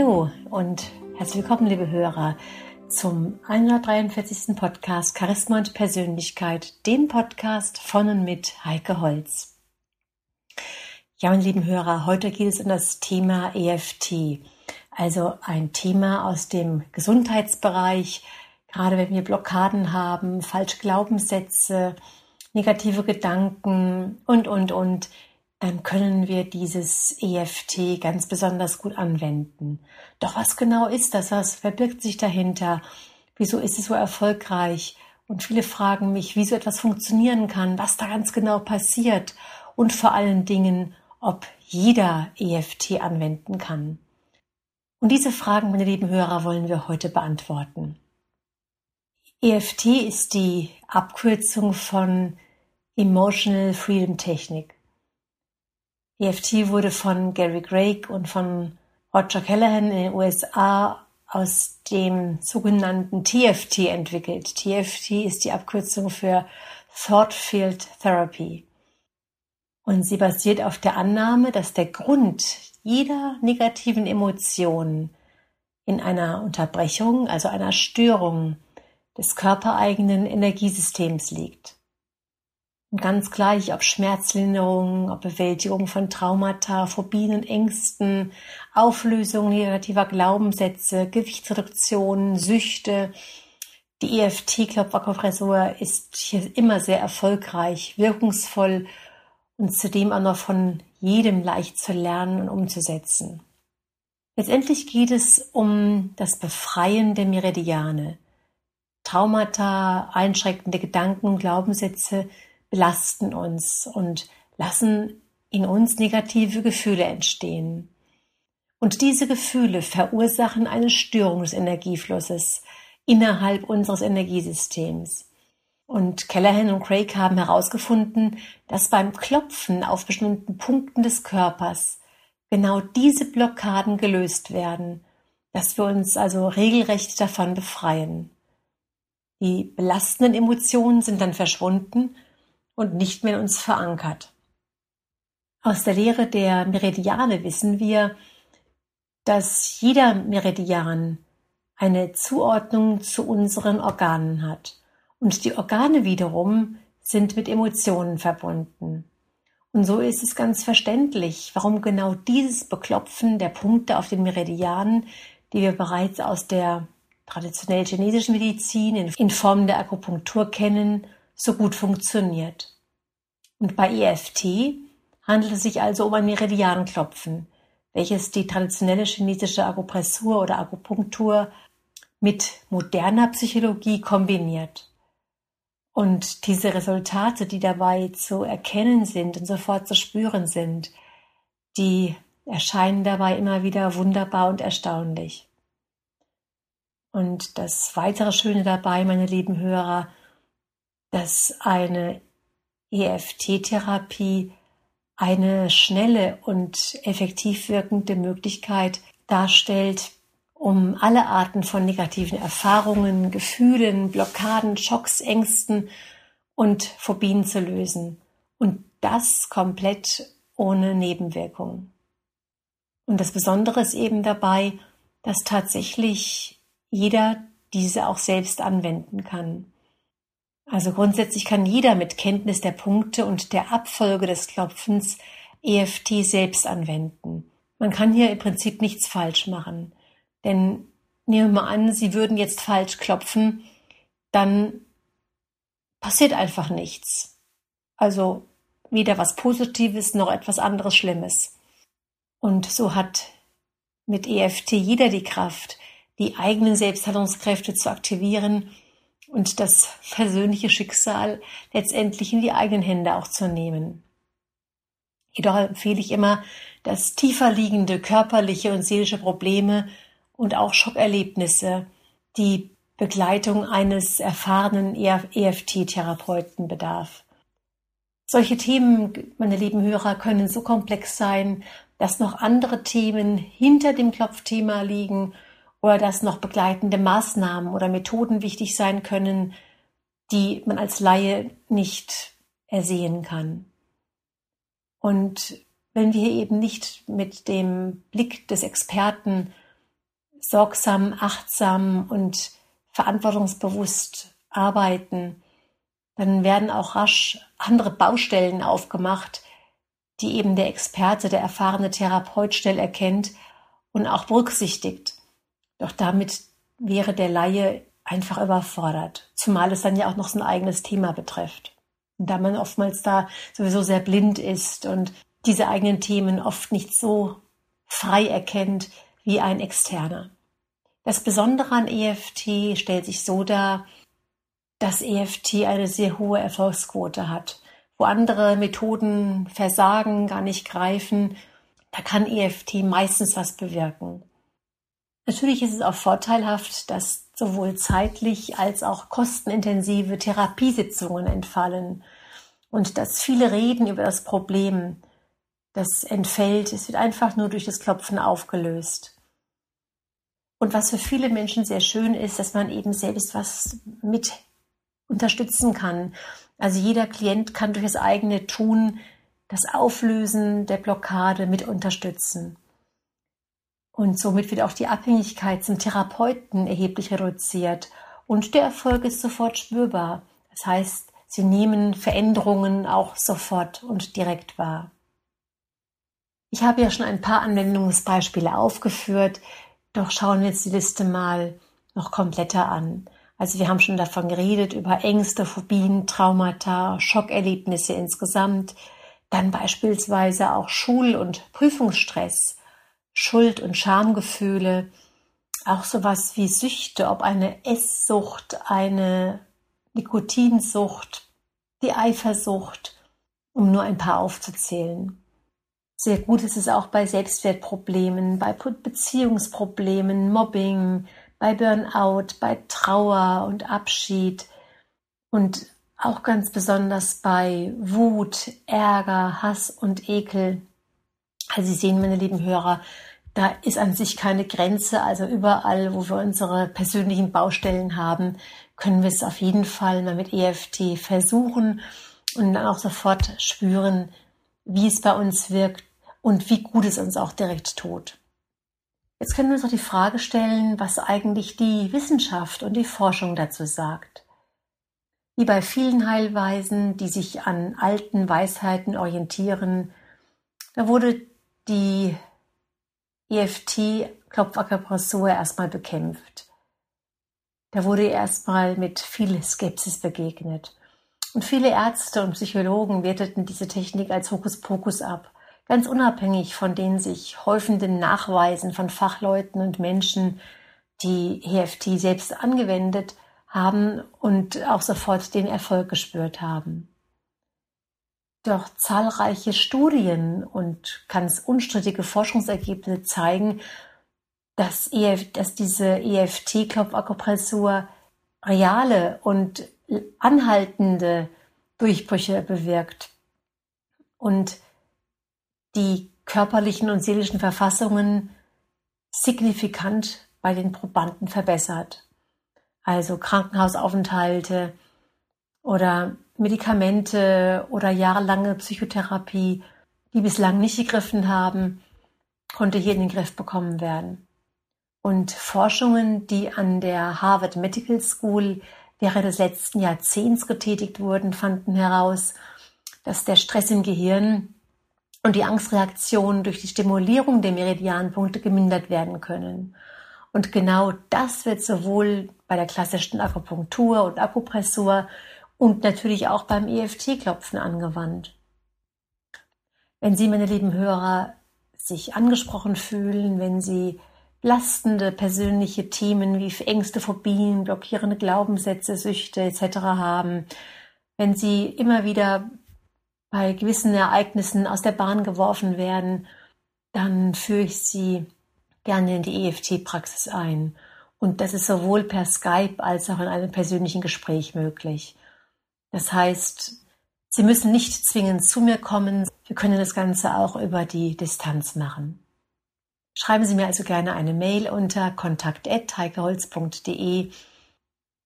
Hallo und herzlich willkommen, liebe Hörer, zum 143. Podcast Charisma und Persönlichkeit, dem Podcast von und mit Heike Holz. Ja, meine lieben Hörer, heute geht es um das Thema EFT, also ein Thema aus dem Gesundheitsbereich, gerade wenn wir Blockaden haben, falsche Glaubenssätze, negative Gedanken und, und, und, können wir dieses EFT ganz besonders gut anwenden. Doch was genau ist das? Was verbirgt sich dahinter? Wieso ist es so erfolgreich? Und viele fragen mich, wie so etwas funktionieren kann, was da ganz genau passiert und vor allen Dingen, ob jeder EFT anwenden kann. Und diese Fragen, meine lieben Hörer, wollen wir heute beantworten. EFT ist die Abkürzung von Emotional Freedom Technik. EFT wurde von Gary Craig und von Roger Callahan in den USA aus dem sogenannten TFT entwickelt. TFT ist die Abkürzung für Thought Field Therapy. Und sie basiert auf der Annahme, dass der Grund jeder negativen Emotion in einer Unterbrechung, also einer Störung des körpereigenen Energiesystems liegt. Und ganz gleich, ob Schmerzlinderung, ob Bewältigung von Traumata, Phobien und Ängsten, Auflösung negativer Glaubenssätze, Gewichtsreduktion, Süchte. Die EFT-Klopferkompressor ist hier immer sehr erfolgreich, wirkungsvoll und zudem auch noch von jedem leicht zu lernen und umzusetzen. Letztendlich geht es um das Befreien der Meridiane. Traumata, einschränkende Gedanken und Glaubenssätze belasten uns und lassen in uns negative Gefühle entstehen. Und diese Gefühle verursachen eine Störung des Energieflusses innerhalb unseres Energiesystems. Und Callahan und Craig haben herausgefunden, dass beim Klopfen auf bestimmten Punkten des Körpers genau diese Blockaden gelöst werden, dass wir uns also regelrecht davon befreien. Die belastenden Emotionen sind dann verschwunden und nicht mehr in uns verankert. Aus der Lehre der Meridiane wissen wir, dass jeder Meridian eine Zuordnung zu unseren Organen hat. Und die Organe wiederum sind mit Emotionen verbunden. Und so ist es ganz verständlich, warum genau dieses Beklopfen der Punkte auf den Meridianen, die wir bereits aus der traditionell chinesischen Medizin in Form der Akupunktur kennen, so gut funktioniert. Und bei EFT handelt es sich also um ein Meridianklopfen, welches die traditionelle chinesische Akupressur oder Akupunktur mit moderner Psychologie kombiniert. Und diese Resultate, die dabei zu erkennen sind und sofort zu spüren sind, die erscheinen dabei immer wieder wunderbar und erstaunlich. Und das weitere Schöne dabei, meine lieben Hörer, dass eine EFT-Therapie eine schnelle und effektiv wirkende Möglichkeit darstellt, um alle Arten von negativen Erfahrungen, Gefühlen, Blockaden, Schocks, Ängsten und Phobien zu lösen. Und das komplett ohne Nebenwirkungen. Und das Besondere ist eben dabei, dass tatsächlich jeder diese auch selbst anwenden kann. Also grundsätzlich kann jeder mit Kenntnis der Punkte und der Abfolge des Klopfens EFT selbst anwenden. Man kann hier im Prinzip nichts falsch machen. Denn nehmen wir mal an, Sie würden jetzt falsch klopfen, dann passiert einfach nichts. Also weder was Positives noch etwas anderes Schlimmes. Und so hat mit EFT jeder die Kraft, die eigenen Selbstheilungskräfte zu aktivieren und das persönliche Schicksal letztendlich in die eigenen Hände auch zu nehmen. Jedoch empfehle ich immer, dass tiefer liegende körperliche und seelische Probleme und auch Schockerlebnisse die Begleitung eines erfahrenen EFT-Therapeuten bedarf. Solche Themen, meine lieben Hörer, können so komplex sein, dass noch andere Themen hinter dem Klopfthema liegen oder dass noch begleitende Maßnahmen oder Methoden wichtig sein können, die man als Laie nicht ersehen kann. Und wenn wir eben nicht mit dem Blick des Experten sorgsam, achtsam und verantwortungsbewusst arbeiten, dann werden auch rasch andere Baustellen aufgemacht, die eben der Experte, der erfahrene Therapeut schnell erkennt und auch berücksichtigt. Doch damit wäre der Laie einfach überfordert, zumal es dann ja auch noch sein eigenes Thema betrifft. Und da man oftmals da sowieso sehr blind ist und diese eigenen Themen oft nicht so frei erkennt wie ein Externer. Das Besondere an EFT stellt sich so dar, dass EFT eine sehr hohe Erfolgsquote hat. Wo andere Methoden versagen, gar nicht greifen, da kann EFT meistens was bewirken. Natürlich ist es auch vorteilhaft, dass sowohl zeitlich als auch kostenintensive Therapiesitzungen entfallen und dass viele reden über das Problem, das entfällt, es wird einfach nur durch das Klopfen aufgelöst. Und was für viele Menschen sehr schön ist, dass man eben selbst was mit unterstützen kann. Also jeder Klient kann durch das eigene Tun das Auflösen der Blockade mit unterstützen. Und somit wird auch die Abhängigkeit zum Therapeuten erheblich reduziert und der Erfolg ist sofort spürbar. Das heißt, sie nehmen Veränderungen auch sofort und direkt wahr. Ich habe ja schon ein paar Anwendungsbeispiele aufgeführt, doch schauen wir jetzt die Liste mal noch kompletter an. Also wir haben schon davon geredet, über Ängste, Phobien, Traumata, Schockerlebnisse insgesamt, dann beispielsweise auch Schul- und Prüfungsstress, Schuld- und Schamgefühle, auch sowas wie Süchte, ob eine Esssucht, eine Nikotinsucht, die Eifersucht, um nur ein paar aufzuzählen. Sehr gut ist es auch bei Selbstwertproblemen, bei Beziehungsproblemen, Mobbing, bei Burnout, bei Trauer und Abschied und auch ganz besonders bei Wut, Ärger, Hass und Ekel. Also Sie sehen, meine lieben Hörer, da ist an sich keine Grenze. Also überall, wo wir unsere persönlichen Baustellen haben, können wir es auf jeden Fall mal mit EFT versuchen und dann auch sofort spüren, wie es bei uns wirkt und wie gut es uns auch direkt tut. Jetzt können wir uns auch die Frage stellen, was eigentlich die Wissenschaft und die Forschung dazu sagt. Wie bei vielen Heilweisen, die sich an alten Weisheiten orientieren, da wurde die EFT-Klopfakupressur erstmal bekämpft. Da wurde erstmal mit viel Skepsis begegnet. Und viele Ärzte und Psychologen werteten diese Technik als Hokuspokus ab ganz unabhängig von den sich häufenden Nachweisen von Fachleuten und Menschen, die EFT selbst angewendet haben und auch sofort den Erfolg gespürt haben. Doch zahlreiche Studien und ganz unstrittige Forschungsergebnisse zeigen, dass, EF, dass diese EFT-Klopfakupressur reale und anhaltende Durchbrüche bewirkt. Und die körperlichen und seelischen Verfassungen signifikant bei den Probanden verbessert. Also Krankenhausaufenthalte oder Medikamente oder jahrelange Psychotherapie, die bislang nicht gegriffen haben, konnte hier in den Griff bekommen werden. Und Forschungen, die an der Harvard Medical School während des letzten Jahrzehnts getätigt wurden, fanden heraus, dass der Stress im Gehirn und die Angstreaktionen durch die Stimulierung der Meridianpunkte gemindert werden können. Und genau das wird sowohl bei der klassischen Akupunktur und Akupressur und natürlich auch beim EFT-Klopfen angewandt. Wenn Sie, meine lieben Hörer, sich angesprochen fühlen, wenn Sie belastende persönliche Themen wie Ängste, Phobien, blockierende Glaubenssätze, Süchte etc. haben, wenn Sie immer wieder bei gewissen Ereignissen aus der Bahn geworfen werden, dann führe ich sie gerne in die EFT-Praxis ein. Und das ist sowohl per Skype als auch in einem persönlichen Gespräch möglich. Das heißt, Sie müssen nicht zwingend zu mir kommen. Wir können das Ganze auch über die Distanz machen. Schreiben Sie mir also gerne eine Mail unter kontakt.heikeholz.de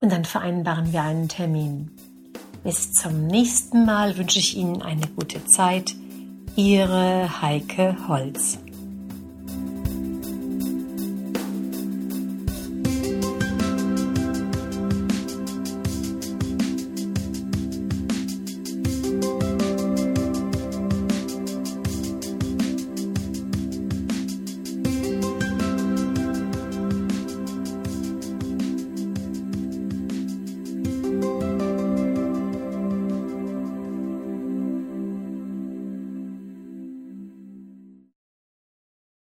und dann vereinbaren wir einen Termin. Bis zum nächsten Mal wünsche ich Ihnen eine gute Zeit. Ihre Heike Holz.